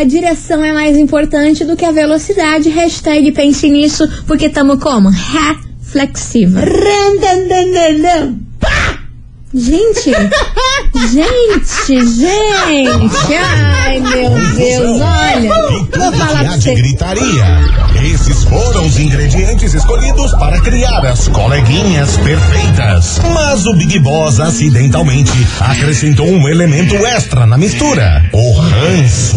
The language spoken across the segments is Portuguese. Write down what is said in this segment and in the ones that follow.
a direção é mais importante do que a velocidade. Hashtag pense nisso, porque tamo como? Reflexiva. Gente, gente, gente, ai meu Deus, olha, vou falar pra de você. gritaria. Esses foram os ingredientes escolhidos para criar as coleguinhas perfeitas. Mas o Big Boss acidentalmente acrescentou um elemento extra na mistura: o ranço.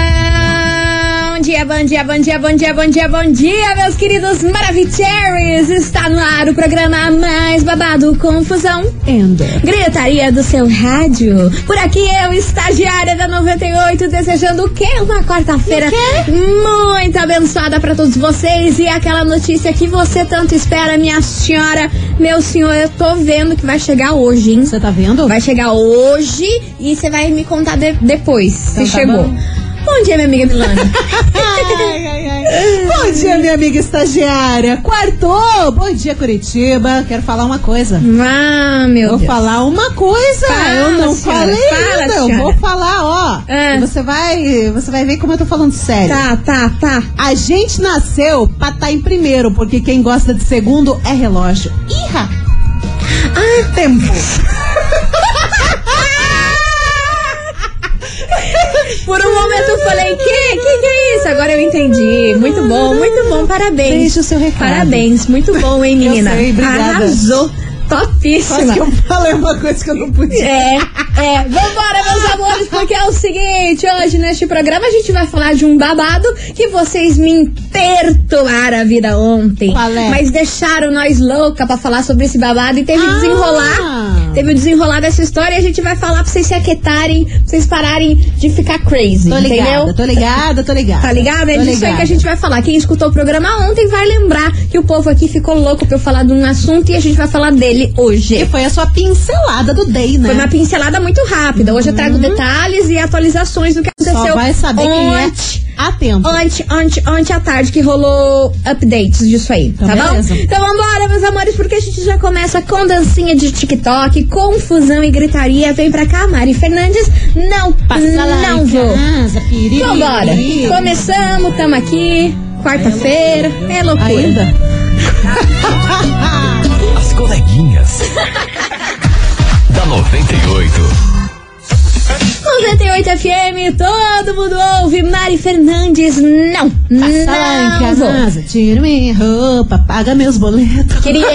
dia, bom dia, bom dia, bom dia, bom dia, bom dia, meus queridos Maravicheries! Está no ar o programa mais babado Confusão Enda. Gritaria do seu rádio. Por aqui eu, estagiária da 98, desejando o quê? Uma quarta-feira muito abençoada pra todos vocês e aquela notícia que você tanto espera, minha senhora, meu senhor, eu tô vendo que vai chegar hoje, hein? Você tá vendo? Vai chegar hoje e você vai me contar de- depois Então se tá chegou. bom. Bom dia, minha amiga Milana. Ai, ai, ai. Bom dia, minha amiga estagiária. Quartou. Bom dia, Curitiba. Quero falar uma coisa. ah, meu Vou Deus. falar uma coisa. Fala, eu não senhora, falei fala, ainda. Eu senhora. vou falar, ó. Ah. Você vai, você vai ver como eu tô falando sério. Tá, tá, tá. A gente nasceu pra estar em primeiro, porque quem gosta de segundo é relógio. Irra! Ah, tempo. Por um momento eu falei, que? Que que é isso? Agora eu entendi. Muito bom, muito bom. Parabéns. Deixa o seu recado. Parabéns, muito bom, hein, menina? sei, obrigada. Arrasou. Topíssima. Quase que eu falei uma coisa que eu não podia. É, é. Vambora, meus amores, porque é o seguinte: hoje neste programa a gente vai falar de um babado que vocês me perturbaram a vida ontem. Qual é? Mas deixaram nós louca pra falar sobre esse babado e teve Ah. desenrolar. Teve o desenrolar dessa história e a gente vai falar pra vocês se aquietarem, pra vocês pararem de ficar crazy. Tô ligada, entendeu? tô ligada, tô ligada. Tá ligado? É Tô disso aí ligada. que a gente vai falar. Quem escutou o programa ontem vai lembrar que o povo aqui ficou louco pra eu falar de um assunto e a gente vai falar dele hoje. Que foi a sua pincelada do day, né? Foi uma pincelada muito rápida. Hoje eu trago detalhes e atualizações do que aconteceu Só vai saber quem é ontem. a tempo. Ontem, ontem, ontem à tarde que rolou updates disso aí, Então, tá bom? Então vambora, meus amores, porque a gente já começa com dancinha de TikTok, confusão e gritaria. Vem pra cá, Mari Fernandes. Não, não vou. piriri. Vambora. Começamos, tamo aqui. Quarta-feira. É loucura. Ainda? As coleguinhas. da 98. 98 FM, todo mundo ouve. Mari Fernandes, não. Em não casa, tira minha roupa, paga meus boletos. Queria,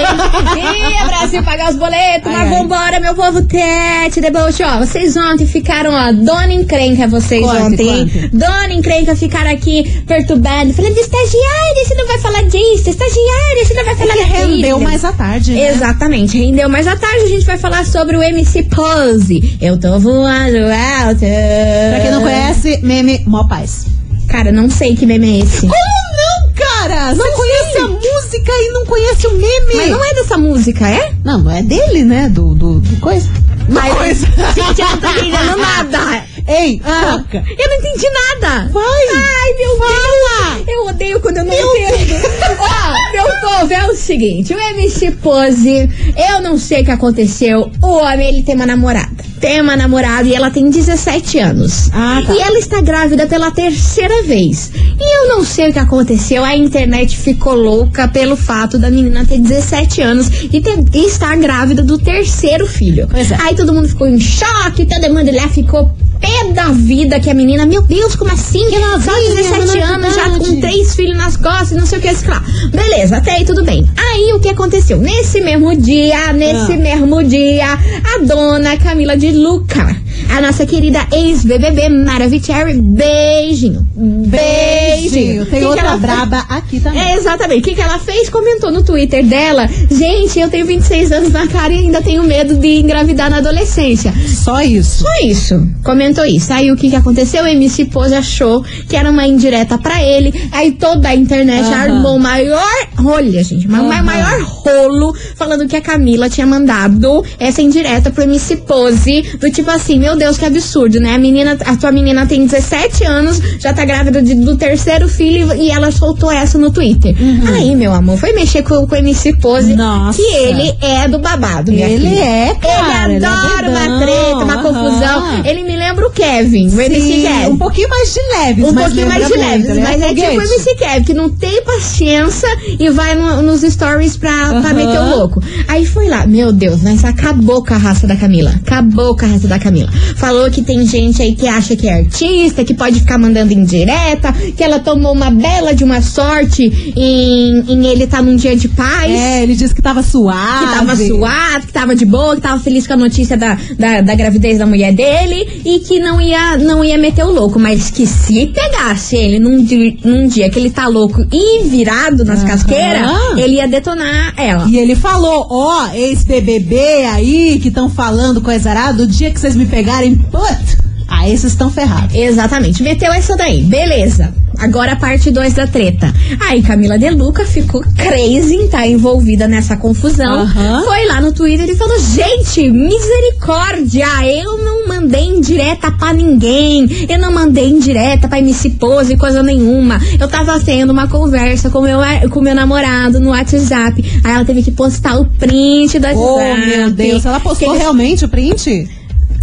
queria Brasil pagar os boletos, Ai, mas ai. vambora, meu povo tete, deboche. Ó, vocês ontem ficaram, ó, dona encrenca vocês ontem, conte. Dona encrenca ficaram aqui perturbando, falando, estagiária, você não vai falar disso, estagiária, você não vai falar Que daquilo. rendeu mais à tarde, né? Exatamente, rendeu. Mas à tarde a gente vai falar sobre o MC Pose. Eu tô voando alto. Pra quem não conhece, meme Mó Paz. Cara, não sei que meme é esse. Como não, cara? Você conhece a música e não conhece o meme? Mas não é dessa música, é? Não, não é dele, né? Do, do, do coisa. Mas, coisa. gente, eu não tô entendendo nada. Ei, Ah, foca. eu não entendi nada. Vai. Ai, meu Fala. Deus. Eu odeio quando eu não entendo. Ó, meu povo, é o seguinte. O MC Pose, eu não sei o que aconteceu. O homem, ele tem uma namorada. Tem uma namorada e ela tem 17 anos. Ah, tá. E ela está grávida pela terceira vez. E eu não sei o que aconteceu. A internet ficou louca pelo fato da menina ter 17 anos e, ter, e estar grávida do terceiro filho. É. Aí todo mundo ficou em choque, todo mundo lá ficou pé da vida que a menina, meu Deus, como assim? Que novinha, Só 17 menor de anos, já com três filhos nas costas, não sei o que, sei lá. Beleza, até aí tudo bem. Aí o que aconteceu? Nesse mesmo dia, nesse Ah. mesmo dia, a dona Camila de Luca, a nossa querida ex-BBB Maravicherry, beijinho. Beijinho. Tem Que que outra fez? braba aqui também. É, exatamente. O que, que ela fez? Comentou no Twitter dela. Gente, eu tenho 26 anos na cara e ainda tenho medo de engravidar na adolescência. Só isso. Só isso. Comentou isso. Aí o que, que aconteceu? O MC Pose achou que era uma indireta pra ele. Aí toda a internet Aham. armou o maior. Olha, gente, Aham. maior rolo falando que a Camila tinha mandado essa indireta pro MC Pose. Do tipo assim, meu Deus, que absurdo, né? A menina, a tua menina tem 17 anos, já tá grávida de- do terceiro filho e ela soltou essa no Twitter. Aí, meu amor, foi mexer com, com o MC Pose, Uhum. Nossa. que ele é do babado, minha Ele filha. é, cara, Ele ele é adora uma treta, uma aham. confusão. Ele me lembra o Kevin, o MC Sim, Kevin. um pouquinho mais de leves, Um pouquinho mais de leves, muito, ele mas é tipo o. MC Kevin, que não tem paciência e vai no- nos stories pra, pra Aham. meter o louco. Aí foi lá, meu Deus, mas acabou com a raça da Camila. Acabou com a raça da Camila. Falou que tem gente aí que acha que é artista, que pode ficar mandando indireta, que ela tomou uma bela de uma sorte em, em ele estar num dia de paz. É, ele disse que tava suave. Que tava suado, que tava de boa, que tava feliz com a notícia da, da, da gravidez da mulher dele e que não ia, não ia meter o louco, mas que se pegasse ele num, di- num dia que ele tá louco e virado nas Aham. casqueiras, ele ia detonar ela. E ele falou, ó, ex-BBB aí, que estão falando coisa arada, o dia que vocês me pegarem, put, aí vocês estão ferrados. Exatamente, meteu essa daí, beleza. Agora a parte 2 da treta. Aí Camila De Luca ficou crazy em estar envolvida nessa confusão. Aham. Foi lá no Twitter e falou: Gente, misericórdia! Eu não mandei indireta pra ninguém. Eu não mandei indireta pra MC Pose, coisa nenhuma. Eu tava tendo uma conversa com meu, com meu namorado no WhatsApp. Aí ela teve que postar o print do Oh, meu Deus, ela postou Que ele- realmente o print?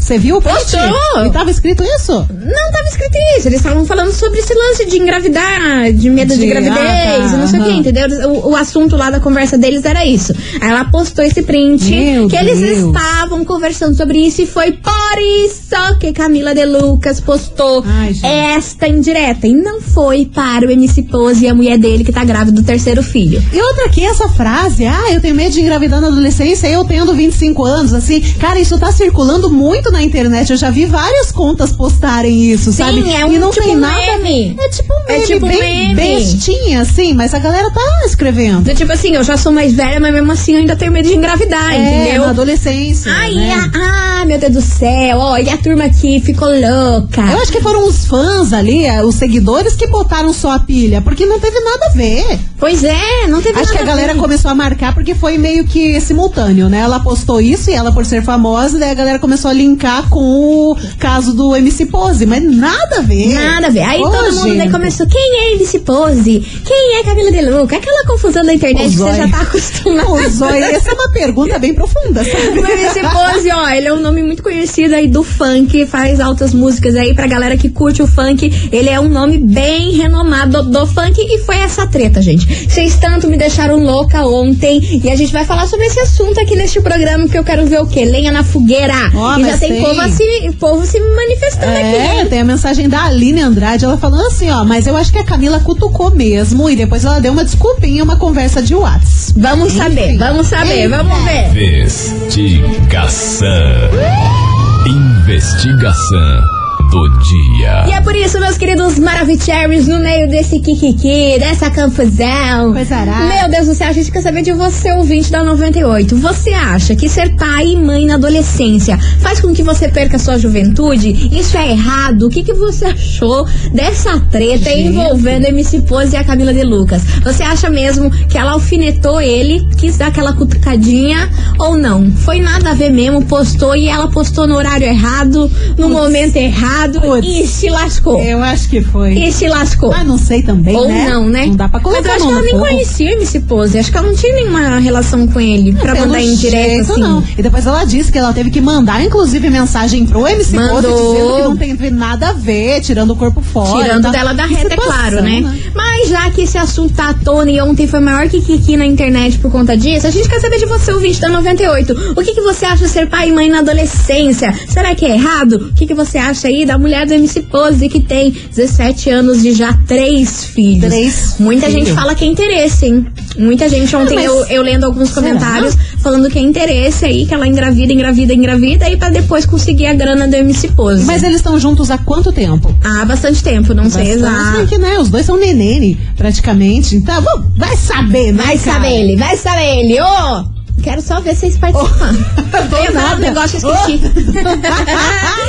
Você viu o print? Postou. E tava escrito isso? Não tava escrito isso, eles estavam falando sobre esse lance de engravidar, de medo de, De- gravidez, ah, tá, não sei o que, entendeu? O, o assunto lá da conversa deles era isso. Aí ela postou esse print Meu que eles Deus. estavam conversando sobre isso e foi por isso que Camila De Lucas postou Ai, esta indireta. E não foi para o MC Pose e a mulher dele que tá grávida do terceiro filho. E outra aqui, essa frase, ah, eu tenho medo de engravidar na adolescência, eu tendo 25 anos, assim, cara, isso tá circulando muito na internet, eu já vi várias contas postarem isso, Sim, sabe? é um e não tipo tem nada. meme. É tipo um É meme, tipo bem meme. bestinha, assim, mas a galera tá escrevendo. Do tipo assim, eu já sou mais velha, mas mesmo assim eu ainda tenho medo de engravidar, é, entendeu? na adolescência. Ai, né? a- ah, meu Deus do céu, ó, e a turma aqui ficou louca. Eu acho que foram os fãs ali, eh, os seguidores, que botaram só a pilha, porque não teve nada a ver. Pois é, não teve Acho que nada a galera ver. começou a marcar porque foi meio que simultâneo, né? Ela postou isso e ela, por ser famosa, daí a galera começou a linkar com o caso do MC Pose, mas nada a ver. Nada a ver. Aí Ô, todo mundo daí gente. começou, quem é MC Pose? Quem é Camila De Luca? Aquela confusão da internet que você já tá acostumado. Ô, essa é uma pergunta bem profunda, sabe? O MC Pose, ó, ele é um nome muito conhecido aí do funk, faz altas músicas aí pra galera que curte o funk. Ele é um nome bem renomado do, funk e foi essa treta, gente. Vocês tanto me deixaram louca ontem e a gente vai falar sobre esse assunto aqui neste programa que eu quero ver o quê? Lenha na fogueira. Ó, e já mas tem, tem. Povo, assim, povo se manifestando aqui, É, tem a mensagem da Aline Andrade, ela falando assim, ó, mas eu acho que a Camila cutucou mesmo e depois ela deu uma desculpinha, uma conversa de Whats. Vamos saber, Enfim. vamos saber, Enfim. vamos ver. Investigação. Investigação do dia. E é por isso, meus queridos Maravicheries, no meio desse kikiki, dessa confusão. Meu Deus do céu, a gente quer saber de você, ouvinte da 98. Você acha que ser pai e mãe na adolescência faz com que você perca sua juventude? Isso é errado? O que, que você achou dessa treta Gente. envolvendo MC Pose e a Camila De Lucas? Você acha mesmo que ela alfinetou ele, quis dar aquela cutucadinha ou não? Foi nada a ver mesmo, postou e ela postou no horário errado, no momento errado Putz. e se lascou. Eu acho que foi. E se lascou. Ah, não sei também, Ou né? não, né? Não dá pra Mas colocar eu acho que ela nem conhecia o MC Pose. Acho que ela não tinha nenhuma relação com ele pra Pelo mandar indireta jeito, assim. não. E depois ela disse que ela teve que mandar, inclusive, mensagem pro MC Pose Mandou. dizendo que não tem nada a ver, tirando o corpo fora. Tirando tá? dela da reta, é claro, né? Mas já que esse assunto tá à tona e ontem foi maior que Kiki na internet por conta disso, a gente quer saber de você, ouvinte da 98. O que, que você acha de ser pai e mãe na adolescência? Será que é errado? O que, que você acha aí da mulher do MC Pose que tem 17 anos e já três filhos? Três Muita filhos. gente fala que é interesse, hein? Muita gente ontem eu, eu lendo alguns será? comentários falando que é interesse aí, que ela engravida, engravida, engravida e pra depois conseguir a grana do MC Pose. Mas eles estão juntos há quanto tempo? Há bastante tempo, não sei Bastante, exato. que, né? Os dois são nenene, praticamente. Então, vai saber, né? Vai cara? saber ele, vai saber ele. Ô! Quero só ver vocês participando. Do eu ia falar um negócio e esqueci.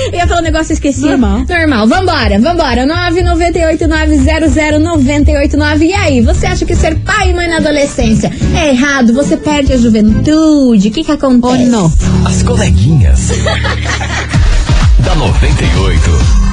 eu ia falar um negócio e esqueci. Normal. Normal. Vambora, vambora. 998900989. E aí, você acha que ser pai e mãe na adolescência é errado? Você perde a juventude? O que que acontece? Ou não? As coleguinhas. da 98.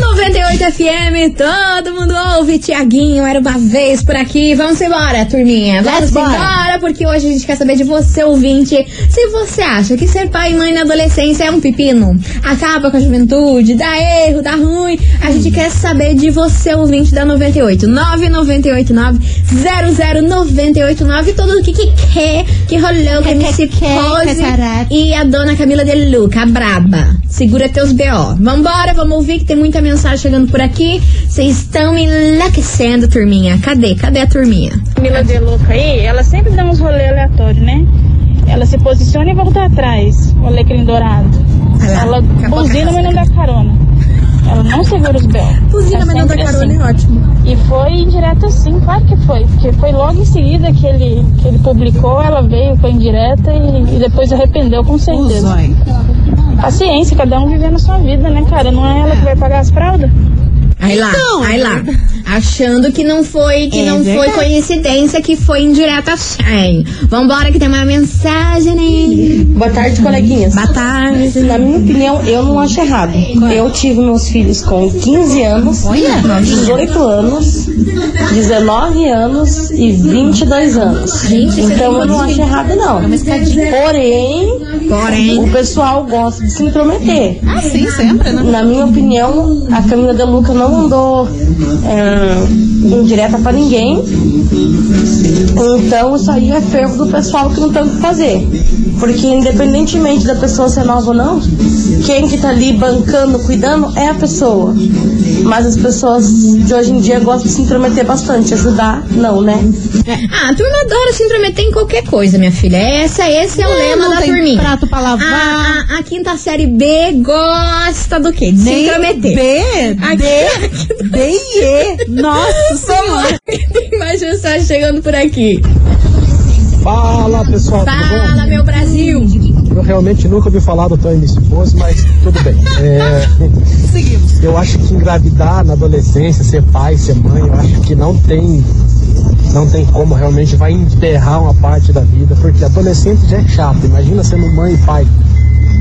98 FM, todo mundo ouve. Tiaguinho, era uma vez por aqui. Vamos embora, turminha. Vamos embora, bora. porque hoje a gente quer saber de você, ouvinte. Se você acha que ser pai e mãe na adolescência é um pepino, acaba com a juventude, dá erro, dá ruim. A gente quer saber de você, ouvinte da 98. 9989 00989. Tudo o que, que quer, que rolou, que a MC Pose e a dona Camila de Luca, a braba. Segura teus B.O. Vambora, vamos ouvir que tem muita mensagem chegando por aqui. Vocês estão enlouquecendo, turminha. Cadê? Cadê a turminha? Camila de Louca aí, ela sempre dá uns rolê aleatórios, né? Ela se posiciona e volta atrás, o alecrim dourado. Ela buzina, mas não dá carona. Ela não segura os B.O. Buzina, É mas não dá sempre carona, assim. é ótimo. E foi indireta sim, claro que foi. Porque foi logo em seguida que ele, que ele publicou, ela veio, foi indireta e, e depois arrependeu com certeza. Paciência, cada um vivendo a sua vida, né, cara? Não é ela que vai pagar as fraldas. Aí lá, Então, aí lá. Achando que não foi, que É não foi verdade. coincidência, que foi indireta sim. Vambora que tem uma mensagem, né? Boa tarde, coleguinhas. Boa tarde. Na minha opinião, eu não acho errado. Eu tive meus filhos com 15 anos, 18 anos, 19 anos e 22 anos. Gente, então eu não acho errado, não. Porém, Porém, o pessoal gosta de se intrometer. Ah, sim, sempre, né? Na minha opinião, a Camila De Luca não mandou é, indireta pra ninguém. Então isso aí é fervo do pessoal que não tem o que fazer. Porque independentemente da pessoa ser nova ou não, quem que tá ali bancando, cuidando é a pessoa. Mas as pessoas de hoje em dia gostam de se intrometer bastante, ajudar, não, né? ah, a turma adora se intrometer em qualquer coisa, minha filha. Essa, esse é o lema não da tem turminha. prato pra lavar. A, a- a quinta série B gosta do quê? De se intrometer. B, D, D e E. Nossa senhora. Tem mais mensagem chegando por aqui. Fala pessoal, Fala, meu Brasil. Eu realmente nunca ouvi falar do Tony Pose, mas tudo bem. É, Seguimos. eu acho que engravidar na adolescência, ser pai, ser mãe, eu acho que não tem, não tem como realmente vai enterrar uma parte da vida, porque adolescente já é chato. Imagina sendo mãe e pai.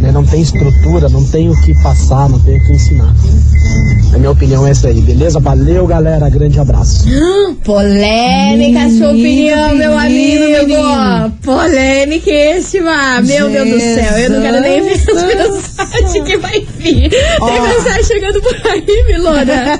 Né? Não tem estrutura, não tem o que passar, não tem o que ensinar. A minha opinião é essa aí, beleza? Valeu, galera. Grande abraço. Polêmica a sua opinião, meu amigo. menino, menino. Polêmiquíssima. Meu Deus do céu, eu não quero nem ver as mensagens que vai vir. Tem mensagem chegando por aí, Milona.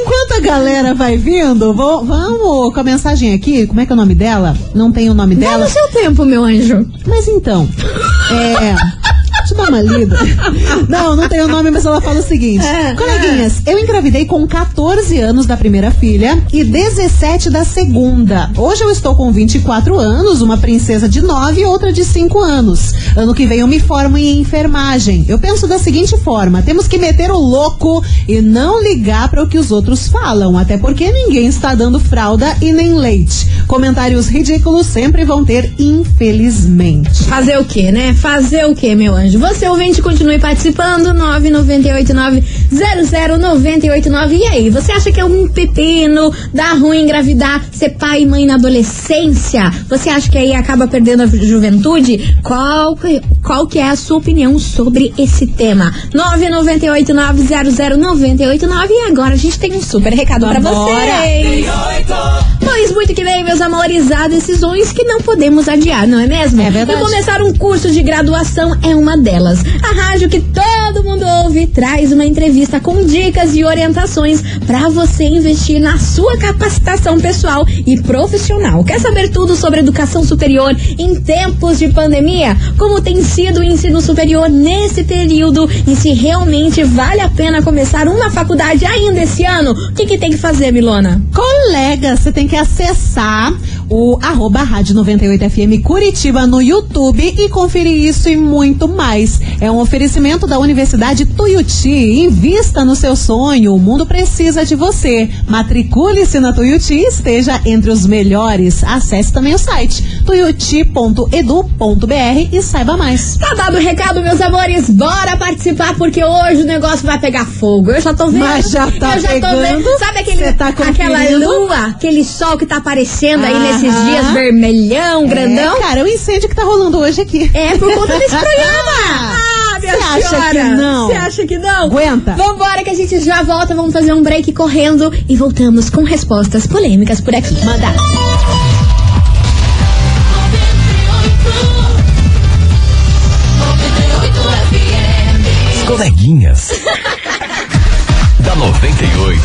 Enquanto a galera vai vindo, vou- vamos com a mensagem aqui. Como é que é o nome dela? Não tem o nome Dá dela. no seu tempo, meu anjo. Mas então, é. Deixa eu dar uma lida. Não, não tem o nome, mas ela fala o seguinte: Coleguinhas, eu engravidei com 14 anos da primeira filha e 17 da segunda. Hoje eu estou com 24 anos, uma princesa de 9 e outra de 5 anos. Ano que vem eu me formo em enfermagem. Eu penso da seguinte forma: temos que meter o louco e não ligar para o que os outros falam, até porque ninguém está dando fralda e nem leite. Comentários ridículos sempre vão ter, infelizmente. Fazer o quê, né? Fazer o quê, meu anjo? Você ouvinte, continue participando. 998900989. E aí, você acha que é um pepino, dá ruim engravidar, ser pai e mãe na adolescência? Você acha que aí acaba perdendo a juventude? Qual, que- qual que é a sua opinião sobre esse tema? 998900989. E agora a gente tem um super recado pra Vambora. vocês. Pois muito que bem, meus amores, há decisões que não podemos adiar, não é mesmo? É verdade. E começar um curso de graduação é uma delas. A rádio que todo mundo ouve traz uma entrevista com dicas e orientações para você investir na sua capacitação pessoal e profissional. Quer saber tudo sobre educação superior em tempos de pandemia? Como tem sido o ensino superior nesse período e se realmente vale a pena começar uma faculdade ainda esse ano? O que, que tem que fazer, Milona? Colega, você tem que acessar o arroba Rádio 98FM Curitiba no YouTube e conferir isso e muito mais. É um oferecimento da Universidade Tuiuti. Invista no seu sonho. O mundo precisa de você. Matricule-se na Tuiuti e esteja entre os melhores. Acesse também o site tuiuti.edu.br e saiba mais. Tá dado o recado, meus amores. Bora participar, porque hoje o negócio vai pegar fogo. Eu já tô vendo. Mas já tá Eu já tô pegando. vendo. Sabe aquele, tá aquela lua, aquele sol que tá aparecendo aí nesses Aham. dias vermelhão, grandão? É, cara, é o incêndio que tá rolando hoje aqui. É, por conta desse programa. Ah, minha acha senhora? que não? Você acha que não? Aguenta. Vambora que a gente já volta, vamos fazer um break correndo e voltamos com respostas polêmicas por aqui. Manda. Coleguinhas. da 98.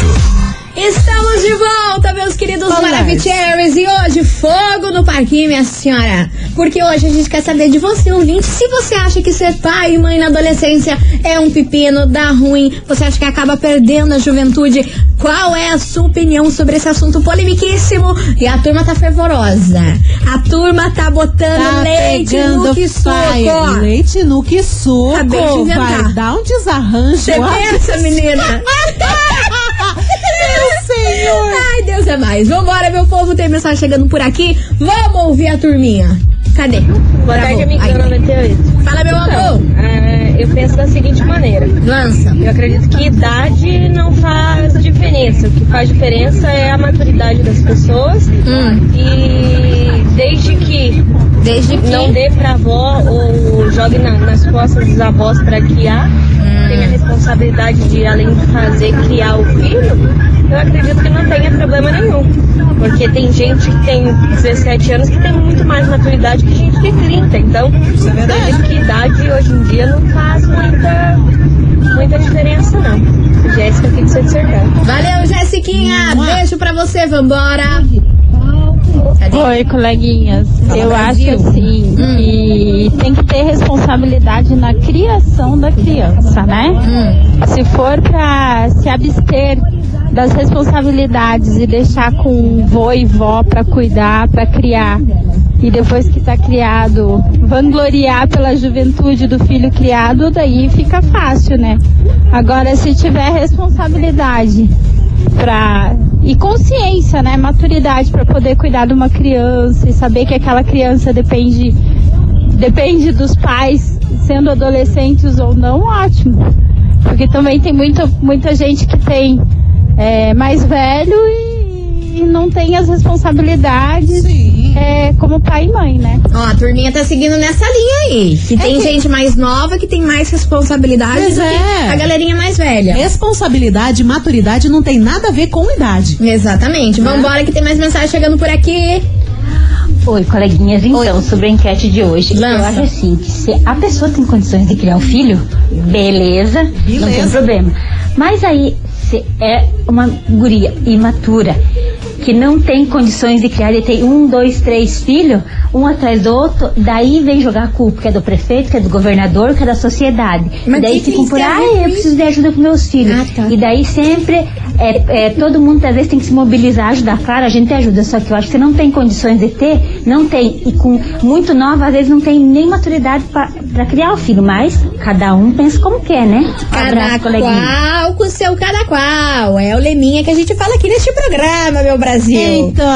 Estamos de volta, meus queridos Olá. Maravicheries. E hoje, fogo no parquinho, minha senhora. Porque hoje a gente quer saber de você, ouvinte, se você acha que ser pai e mãe na adolescência é um pepino, dá ruim, você acha que acaba perdendo a juventude. Qual é a sua opinião sobre esse assunto polemiquíssimo? E a turma tá fervorosa. A turma tá botando Tá leite no que suco. Leite no que suco. Acabei de inventar. Vai dar um desarranjo. Você pensa, menina? Meu senhor. Ai, Deus é mais. Vambora, meu povo. Tem mensagem chegando por aqui. Vamos ouvir a turminha. Cadê? Boa Travou. tarde, amiga Aí. da 98. Fala, meu amor. Então, é, eu penso da seguinte maneira. Lança. Eu acredito que idade não faz diferença. O que faz diferença é a maturidade das pessoas. Hum. E desde que Desde que. não dê pra avó ou jogue na- nas costas dos avós pra criar, tem a responsabilidade de, além de fazer, criar o filho, eu acredito que não tenha problema nenhum. Porque tem gente que tem 17 anos que tem muito mais maturidade que gente de 30. Então, eu acredito que idade hoje em dia não faz muita, muita diferença, não. Jéssica aqui de Santa Sertão. Valeu, Jessiquinha. Beijo pra você. Vambora. Cadê? Oi, coleguinhas. Fala, Eu Brasil. acho assim que tem que ter responsabilidade na criação da criança, né? Hum. Se for pra se abster das responsabilidades e deixar com vô e vó pra cuidar, pra criar, e depois que tá criado, vangloriar pela juventude do filho criado, daí fica fácil, né? Agora, se tiver responsabilidade pra e consciência, né, maturidade para poder cuidar de uma criança e saber que aquela criança depende depende dos pais, sendo adolescentes ou não, ótimo. Porque também tem muita muita gente que tem é, mais velho e, e não tem as responsabilidades Sim. é, como pai e mãe, né? Ó, a turminha tá seguindo nessa linha aí. Que tem que- gente mais nova que tem mais responsabilidade Mas do é. que a galerinha mais velha. Responsabilidade e maturidade não tem nada a ver com idade. Exatamente. Vambora que tem mais mensagem chegando por aqui. Oi, coleguinhas, então, sobre a enquete de hoje, Lança. eu acho assim, que se a pessoa tem condições de criar um filho, beleza, não tem Beleza. problema. Mas aí, se é uma guria imatura, que não tem condições de criar, ele tem um, dois, três filhos, um atrás do outro, daí vem jogar a culpa, que é do prefeito, que é do governador, que é da sociedade. Mas e daí ficam por, tem a ver ai, com eu isso?" preciso de ajuda com meus filhos. Ah, tá. E daí sempre é, é, todo mundo às vezes tem que se mobilizar, ajudar. Claro, a gente ajuda, só que eu acho que você não tem condições de ter, não tem. E com muito nova, às vezes não tem nem maturidade para criar o filho, mas cada um pensa como quer, né? Cada Abraço, qual com o seu cada qual. É o leminha que a gente fala aqui neste programa, meu Brasil. Então,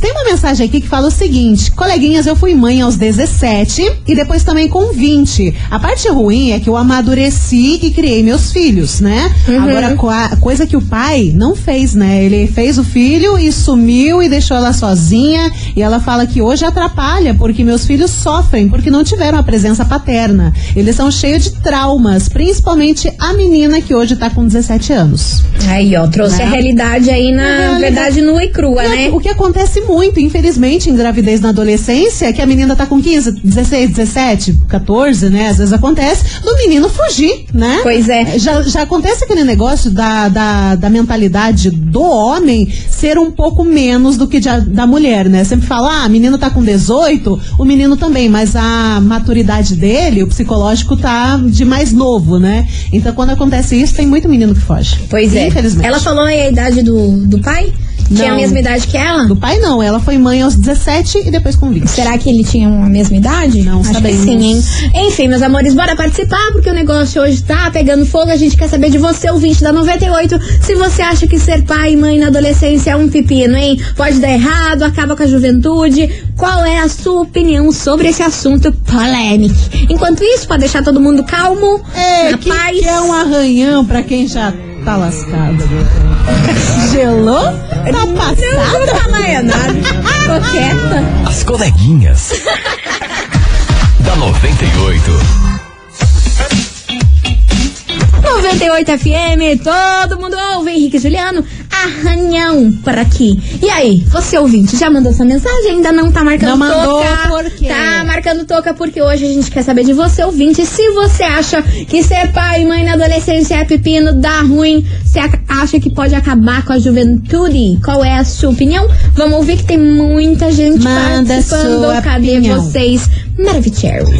tem uma mensagem aqui que fala o seguinte: coleguinhas, eu fui mãe aos 17 e depois também com 20. A parte ruim é que eu amadureci e criei meus filhos, né? Uhum. Agora, coisa que o pai não fez, né? Ele fez o filho e sumiu e deixou ela sozinha. E ela fala que hoje atrapalha porque meus filhos sofrem porque não tiveram a presença paterna. Eles são cheios de traumas, principalmente a menina que hoje tá com 17 anos. Aí, ó, trouxe Né? a realidade aí, na realidade. verdade, nua e crua, né? O que acontece muito, infelizmente, em gravidez na adolescência, é que a menina tá com 15, 16, 17, 14, né? Às vezes acontece, do menino fugir, né? Pois é. Já, já acontece aquele negócio da, da, da mentalidade do homem ser um pouco menos do que de da mulher, né? Sempre fala, ah, a menina tá com 18, o menino também, mas a maturidade dele, o psicológico tá de mais novo, né? Então quando acontece isso, tem muito menino que foge. Pois é. Infelizmente. Ela falou aí a idade do, do pai? Tinha a Não. mesma idade que ela? Do pai não, ela foi mãe aos 17 e depois com 20. Será que ele tinha a mesma idade? Não Acho sabemos. que sim, hein? Enfim, meus amores, bora participar, porque o negócio hoje tá pegando fogo. A gente quer saber de você, ouvinte da 98, se você acha que ser pai e mãe na adolescência é um pepino, hein? Pode dar errado, acaba com a juventude. Qual é a sua opinião sobre esse assunto polêmico? Enquanto isso, pra deixar todo mundo calmo, É, na que, paz. é um arranhão pra quem já tá lascado. Gelou? Tá Não passada? nada. Tô quieta. As coleguinhas. da 98. 98 FM, todo mundo ouve. Henrique e Juliano, arranhão por aqui. E aí, você ouvinte, já mandou sua mensagem? Ainda não tá marcando Não mandou, toca? por quê? Tá marcando toca porque hoje a gente quer saber de você, ouvinte, se você acha que ser pai e mãe na adolescência é pepino, dá ruim, você ac- acha que pode acabar com a juventude? Qual é a sua opinião? Vamos ouvir que tem muita gente Manda participando. Cadê opinião. vocês? Maravicheros.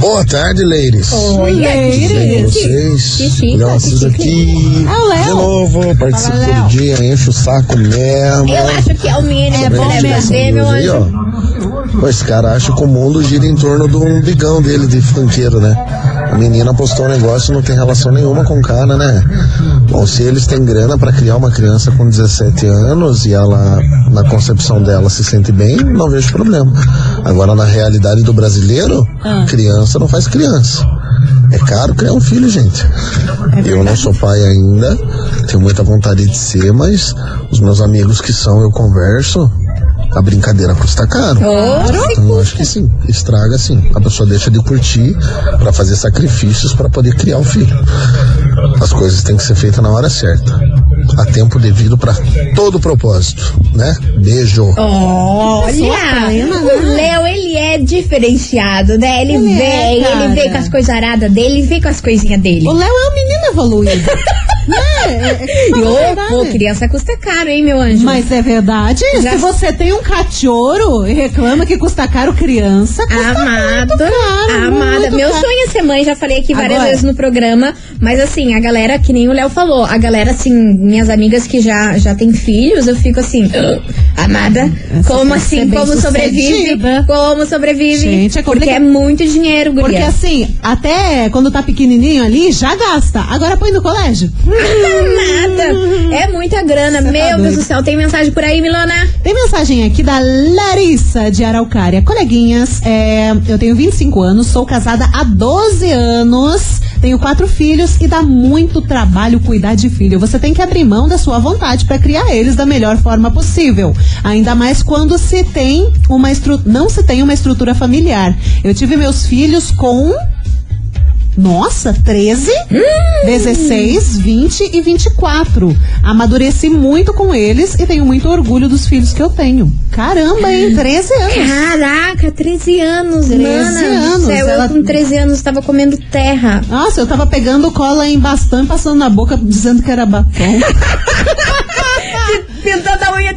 Boa tarde, ladies. Oi, Bem vocês? Chique. aqui. Léo. De novo, participo Fala, todo dia, encho o saco mesmo. Eu acho que é o mínimo É bom deve mesmo. meu Aí, anjo. ó. Pô, esse cara acha que o mundo gira em torno do umbigão dele de funkeiro, né? A menina postou um negócio e não tem relação nenhuma com o cara, né? Bom, se eles têm grana pra criar uma criança com 17 anos e ela, na concepção dela, se sente bem, não vejo problema. Agora, na realidade do brasileiro, criança não faz criança. É caro criar um filho, gente. eu não sou pai ainda, tenho muita vontade de ser, mas os meus amigos que são, eu converso, a brincadeira custa caro. Então eu acho que sim, estraga sim. A pessoa deixa de curtir pra fazer sacrifícios pra poder criar o filho. As coisas têm que ser feitas na hora certa. A tempo devido pra todo propósito, né? Beijo. Olha, plena, o Léo, ele é diferenciado, né? Ele, Ele é, vem, cara. ele vem com as coisas aradas dele, ele vem com as coisinhas dele. O Léo é um menino evoluído. É, é, E, ô, verdade. pô, criança custa caro, hein, meu anjo? Mas é verdade. Já- Se você tem um cachorro e reclama que custa caro criança, custa Amada, muito caro, amada. muito Meu caro. sonho é ser mãe, já falei aqui várias Agora. vezes no programa. Mas assim, a galera, que nem o Léo falou, a galera, assim, minhas amigas que já, já têm filhos, eu fico assim, "Ah, amada, Essa como assim? Como sobrevive? Como sobrevive? Gente, é Porque é muito dinheiro, guria. Porque assim, até quando tá pequenininho ali, já gasta. Agora põe no colégio. Nada. É muita grana. Cê tá Meu Deus doido. do céu. Tem mensagem por aí, Milona? Tem mensagem aqui da Larissa de Araucária. Coleguinhas, é, eu tenho 25 anos, sou casada há 12 anos, tenho quatro filhos e dá muito trabalho cuidar de filho. Você tem que abrir mão da sua vontade para criar eles da melhor forma possível. Ainda mais quando se tem uma estru... não se tem uma estrutura familiar. Eu tive meus filhos com nossa, 13, 16, 20 e 24. Amadureci muito com eles e tenho muito orgulho dos filhos que eu tenho. Caramba, hein? 13 anos. Caraca, 13 anos, 13 Mana. anos, céu, ela- Eu com 13 anos tava comendo terra. Nossa, eu tava pegando cola em bastão e passando na boca dizendo que era batom.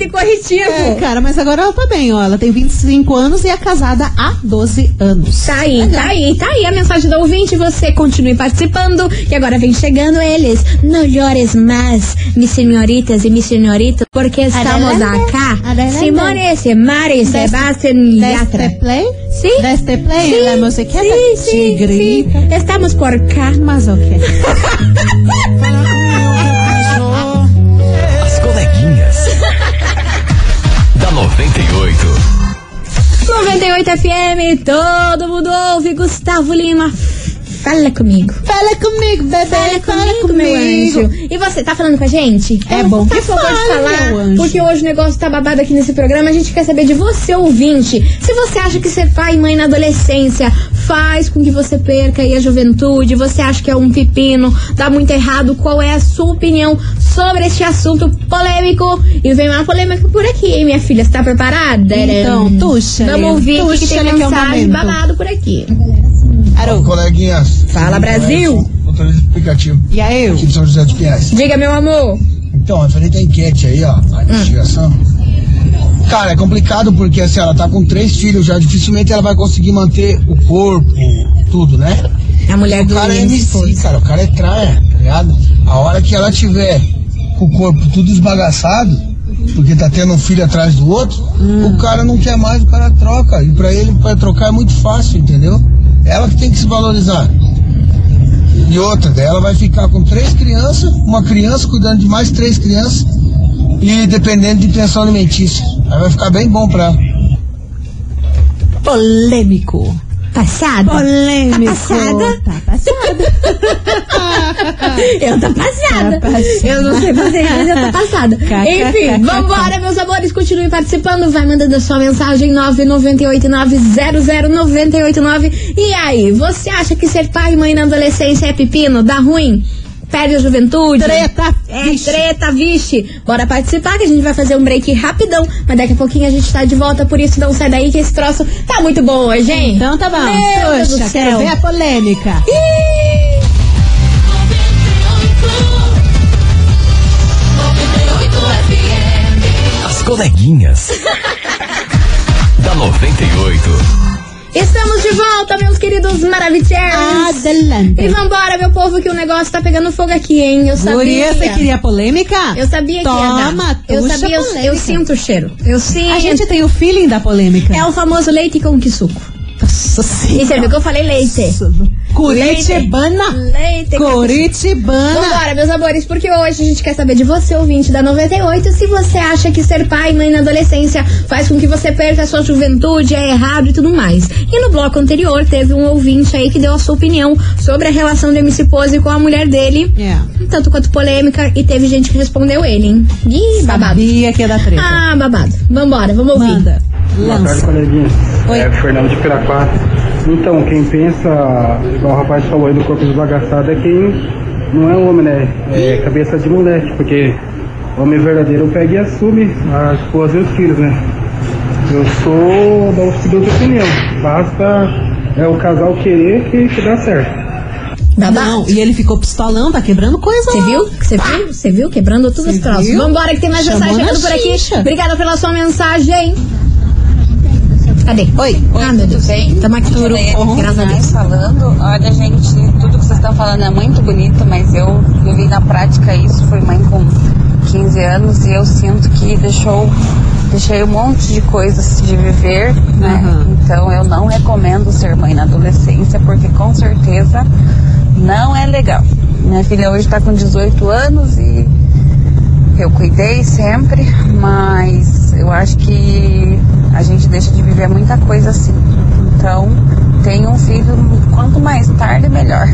De corretivo. É, cara, mas agora ela tá bem, ó. Ela tem 25 anos e é casada há 12 anos. Tá aí, tá aí, tá aí a mensagem do ouvinte. Você continue participando. E agora vem chegando eles. Não llores mais, mis senhoritas e mis senhoritos, porque estamos acá. adelante. Simone, Semari, Sebastián y Deste Yatra. play? Sí. Deste play Sí, la musiqueta? sí, sí, Tigrita. sí. Estamos por cá. Mas o quê? 98. 98 FM, todo mundo ouve. Gustavo Lima, fala comigo. Fala comigo, bebê. Fala comigo, meu anjo. E você, tá falando com a gente? É bom que Por favor, de falar, porque hoje o negócio tá babado aqui nesse programa. A gente quer saber de você, ouvinte. Se você acha que ser pai e mãe na adolescência faz com que você perca aí a juventude, você acha que é um pepino, dá muito errado, qual é a sua opinião sobre este assunto polêmico? E vem uma polêmica por aqui, hein, minha filha? Você tá preparada? Então, tuxa, Vamos ouvir o que, que tem tuxa, que é mensagem momento. babado por aqui. Arô. Coleguinhas. Fala, Brasil. Motorista de aplicativo. E aí, eu? Aqui de São José dos Pinhais. Diga, meu amor. Então, referente à enquete aí, ó, a investigação. Cara, é complicado porque assim, ela tá com três filhos já, dificilmente ela vai conseguir manter o corpo, tudo, né? A mulher O do cara é MC, cara, o cara é traia, tá ligado? A hora que ela tiver com o corpo tudo esbagaçado, porque tá tendo um filho atrás do outro, o cara não quer mais, o cara troca. E pra ele, pra trocar é muito fácil, entendeu? Ela que tem que se valorizar. E outra, ela vai ficar com três crianças, uma criança cuidando de mais três crianças e dependendo de pensão alimentícia. Aí vai ficar bem bom pra ela. polêmico. Passada? Polêmico. Tá passada? Tá passada. Eu tô passada. Tá passada. Eu não sei fazer, mas eu tô passada. Enfim, vambora, meus amores. Continue participando. Vai mandando a sua mensagem 998900989. E aí, você acha que ser pai e mãe na adolescência é pepino? Dá ruim? Perde a juventude? Treta, É vixe. treta, vixe. Bora participar que a gente vai fazer um break rapidão. Mas daqui a pouquinho a gente tá de volta, por isso não sai daí que esse troço tá muito bom hoje, hein? Então tá bom. Meu Deus do quero céu. ver a polêmica. Ih! As coleguinhas. da 98. Estamos de volta, meus queridos maravilhosos. Adelante. E vambora, meu povo, que o negócio tá pegando fogo aqui, hein? Eu sabia. Guria, você queria polêmica? Eu sabia que Toma, ia dar. Eu sabia, eu, eu sinto o cheiro. Eu sinto. A gente tem o feeling da polêmica. É o famoso leite com que suco. Nossa E você viu que eu falei leite? Curitibana. Leite Curitibana. Vambora, meus amores, porque hoje a gente quer saber de você, ouvinte da 98, se você acha que ser pai e mãe na adolescência faz com que você perca a sua juventude, é errado e tudo mais. E no bloco anterior teve um ouvinte aí que deu a sua opinião sobre a relação do MC Pose com a mulher dele, É. tanto quanto polêmica, e teve gente que respondeu ele, hein? Ih, babado. Sabia que ia dar treta. Ah, babado. Vambora, vamos ouvir. Manda. Boa tarde, Lança. coleguinhas. Oi. É Fernando de Piraquá. Então, quem pensa, igual o rapaz falou aí do corpo desbagaçado, é quem não é homem, né? É cabeça de moleque, porque homem verdadeiro pega e assume a esposa e os filhos, né? Eu sou da seguinte opinião. Basta é o casal querer que, que dá certo. Babado. Não, e ele ficou pistolão, tá quebrando coisa. Você viu? Você viu? Você viu? Quebrando todos Cê os troços. viu? Vambora, que tem mais Chamou mensagem chegando por aqui. Obrigada pela sua mensagem. Cadê? Oi. ah, meu Deus. bem? Tamo aqui. Tudo Uhum. Graças a Deus. falando. Olha, gente, tudo que vocês estão falando é muito bonito, mas eu vivi na prática isso. Fui mãe com 15 anos e eu sinto que deixou, deixei um monte de coisas de viver, né? Uhum. Então eu não recomendo ser mãe na adolescência, porque com certeza não é legal. Minha filha hoje está com 18 anos e eu cuidei sempre, mas eu acho que a gente deixa de viver muita coisa assim. Então, tenha um filho quanto mais tarde, melhor.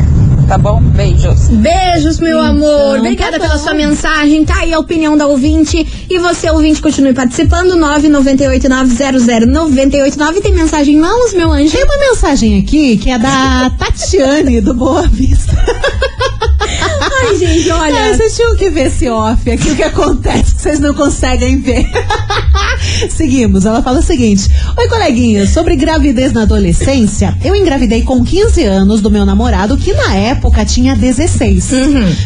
Tá bom? Beijos. Beijos, meu Então, amor. Obrigada tá pela sua mensagem. Tá aí a opinião da ouvinte. E você, ouvinte, continue participando. 998900989. Tem mensagem em mãos, meu anjo? Tem uma mensagem aqui que é da Tatiane, do Boa Vista. Ai, gente, olha. Ah, vocês tinham que ver esse off aqui, o que acontece que vocês não conseguem ver. Seguimos, ela fala o seguinte: Oi, coleguinha, sobre gravidez na adolescência, eu engravidei com 15 anos do meu namorado, que na época tinha 16.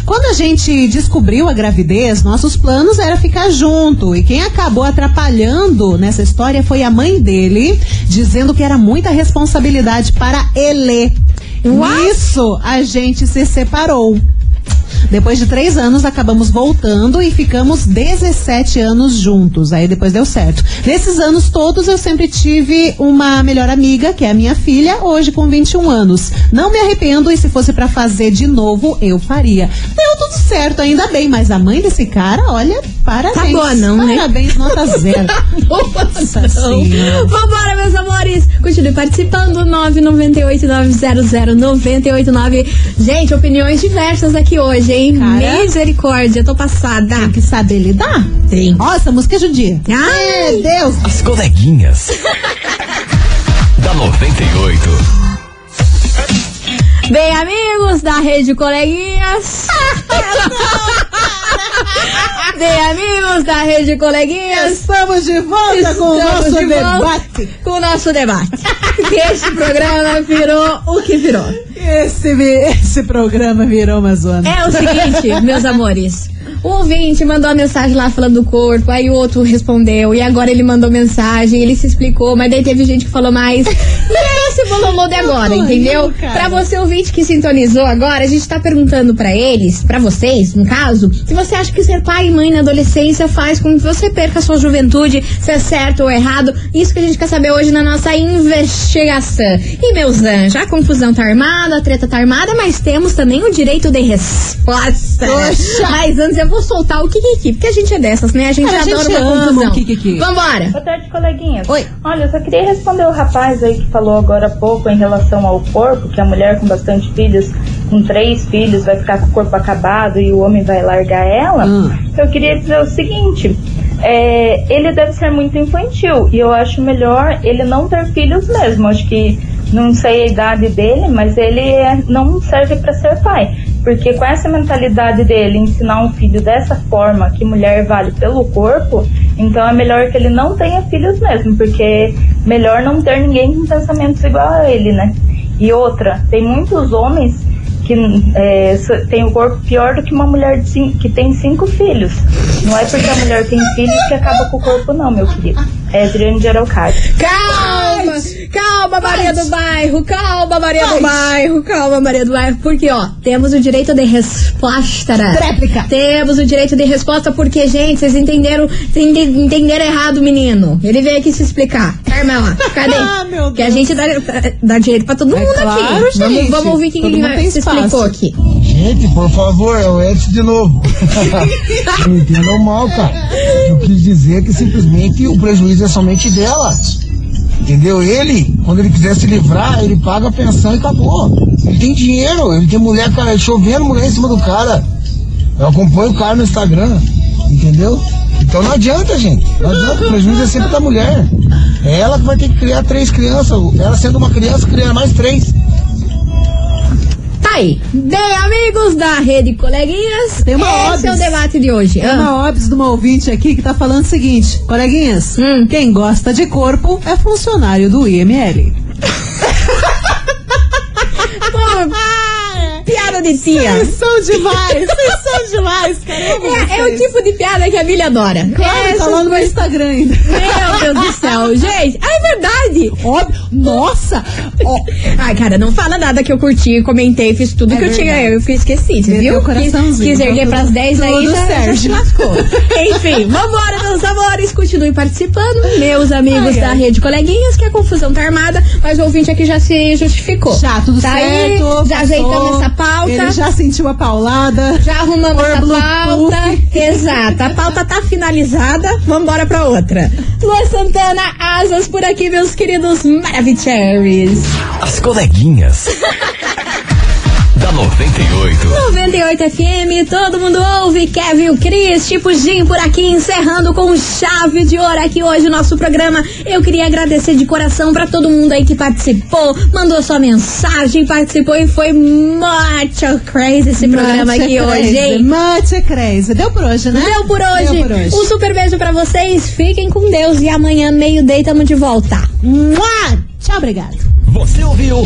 Quando a gente descobriu a gravidez, nossos planos era ficar junto. E quem acabou atrapalhando nessa história foi a mãe dele, dizendo que era muita responsabilidade para ele. Nisso, a gente se separou. Depois de três anos, acabamos voltando e ficamos 17 anos juntos. Aí depois deu certo. Nesses anos todos, eu sempre tive uma melhor amiga, que é a minha filha, hoje com 21 anos. Não me arrependo e se fosse pra fazer de novo, eu faria. Deu tudo certo, ainda bem. Mas a mãe desse cara, olha, parabéns. Tá boa não, né? Parabéns, nota zero. Nossa senhora. Vambora, meus amores. Continue participando. 998-900-989. Gente, opiniões diversas aqui hoje, hein? Cara. Misericórdia, tô passada. Tem que saber lidar. Tem. Ó, essa música é judia. Ai, Meu Deus. As coleguinhas. da 98. Bem, amigos da Rede Coleguinhas. Bem, amigos da Rede Coleguinhas. Estamos de volta com o Estamos nosso de debate. Com o nosso debate. Que este programa virou o que virou. Esse, esse programa virou uma zona. É o seguinte, meus amores. O ouvinte mandou a mensagem lá falando do corpo, aí o outro respondeu, e agora ele mandou mensagem, ele se explicou, mas daí teve gente que falou mais. E é esse bololô de agora, entendeu? cara. Pra você ouvinte que sintonizou agora, a gente tá perguntando pra eles, pra vocês, no caso, se você acha que ser pai e mãe na adolescência faz com que você perca a sua juventude, se é certo ou errado. Isso que a gente quer saber hoje na nossa investigação. E meus anjos, a confusão tá armada, a treta tá armada, mas temos também o direito de resposta. Poxa. Mas antes eu vou soltar o Kikiki, porque a gente é dessas, né? A gente A adora gente uma ama confusão. o Kikiki. Vambora. Boa tarde, coleguinhas. Oi. Olha, eu só queria responder o rapaz aí que falou agora há pouco em relação ao corpo, que a mulher com bastante filhos, com três filhos, vai ficar com o corpo acabado e o homem vai largar ela. Hum. Eu queria dizer o seguinte. é, ele deve ser muito infantil e eu acho melhor ele não ter filhos mesmo. Acho que não sei a idade dele, mas ele é- não serve para ser pai. Porque com essa mentalidade dele, ensinar um filho dessa forma, que mulher vale pelo corpo, então é melhor que ele não tenha filhos mesmo, porque melhor não ter ninguém com pensamentos igual a ele, né? E outra, tem muitos homens que é, tem o corpo pior do que uma mulher de que tem cinco filhos. Não é porque a mulher tem filhos que acaba com o corpo, não, meu querido. É Adriane de Araucária. Calma, calma, Maria do Bairro, calma, Maria do Bairro, calma, Maria do Bairro, porque, ó, temos o direito de resposta. né? Tréplica. Temos o direito de resposta porque, gente, vocês entenderam, ente- entenderam errado o menino. Ele veio aqui se explicar. Carmela, cadê? Ah, meu Que a gente dá, dá direito pra todo mundo É claro, aqui. Vamos, gente. vamos ouvir quem Todo ele mundo vai- se espaço. Explicou aqui. Gente, por favor, é o Edson de novo. Não entendam mal, cara. Eu quis dizer que simplesmente o prejuízo é somente dela. Entendeu? Ele, quando ele quiser se livrar, ele paga a pensão e acabou. Ele tem dinheiro, ele tem mulher, cara, chovendo mulher em cima do cara. Eu acompanho o cara no Instagram, entendeu? Então não adianta, gente. Não adianta, o prejuízo é sempre da mulher. É ela que vai ter que criar três crianças. Ela sendo uma criança, cria mais três. Tá aí. Bem, amigos da Rede Coleguinhas, Tem uma esse é o debate de hoje. Tem Ah. uma óbvio de uma ouvinte aqui que tá falando o seguinte: coleguinhas, Hum. quem gosta de corpo é funcionário do IML. Piada de tia. Vocês são demais, vocês são demais, caramba. É, é o tipo de piada que a Billy adora. Claro, tá Essas lá no meu Instagram ainda. Meu Deus do céu, gente. É verdade. Óbvio. Nossa! Ó, Ai, cara, não fala nada que eu curti, comentei, fiz tudo É que eu tinha. verdade. Eu fui esqueci, você Meteu viu? coraçãozinho, Quis, quis erguer pras tudo- 10 aí, já, já certo. se lascou. Enfim, vambora, meus amores. Continue participando, meus amigos Ai, da. Rede Coleguinhas, que a confusão tá armada, mas o ouvinte aqui já se justificou. já, tudo Tá aí, certo. já passou. ajeitamos essa pauta. Ele já sentiu a paulada. Já arrumamos Bluetooth. pauta. Exato, a pauta tá finalizada. Vambora pra outra. Lua Santana, asas por aqui, meus queridos Maravicheries. As coleguinhas. da 98. 98 FM, todo mundo ouve. Kevin, o Cris, tipo Jim por aqui, encerrando com chave de ouro aqui hoje o nosso programa. Eu queria agradecer de coração pra todo mundo aí que participou, mandou sua mensagem, participou e foi muito crazy esse programa Much aqui crazy, hoje, hein? Much crazy. Deu por hoje, né? Deu por hoje. Deu por hoje. Um super beijo pra vocês. Fiquem com Deus e amanhã, meio-dia, tamo de volta. Mua! Tchau, obrigado. Você ouviu?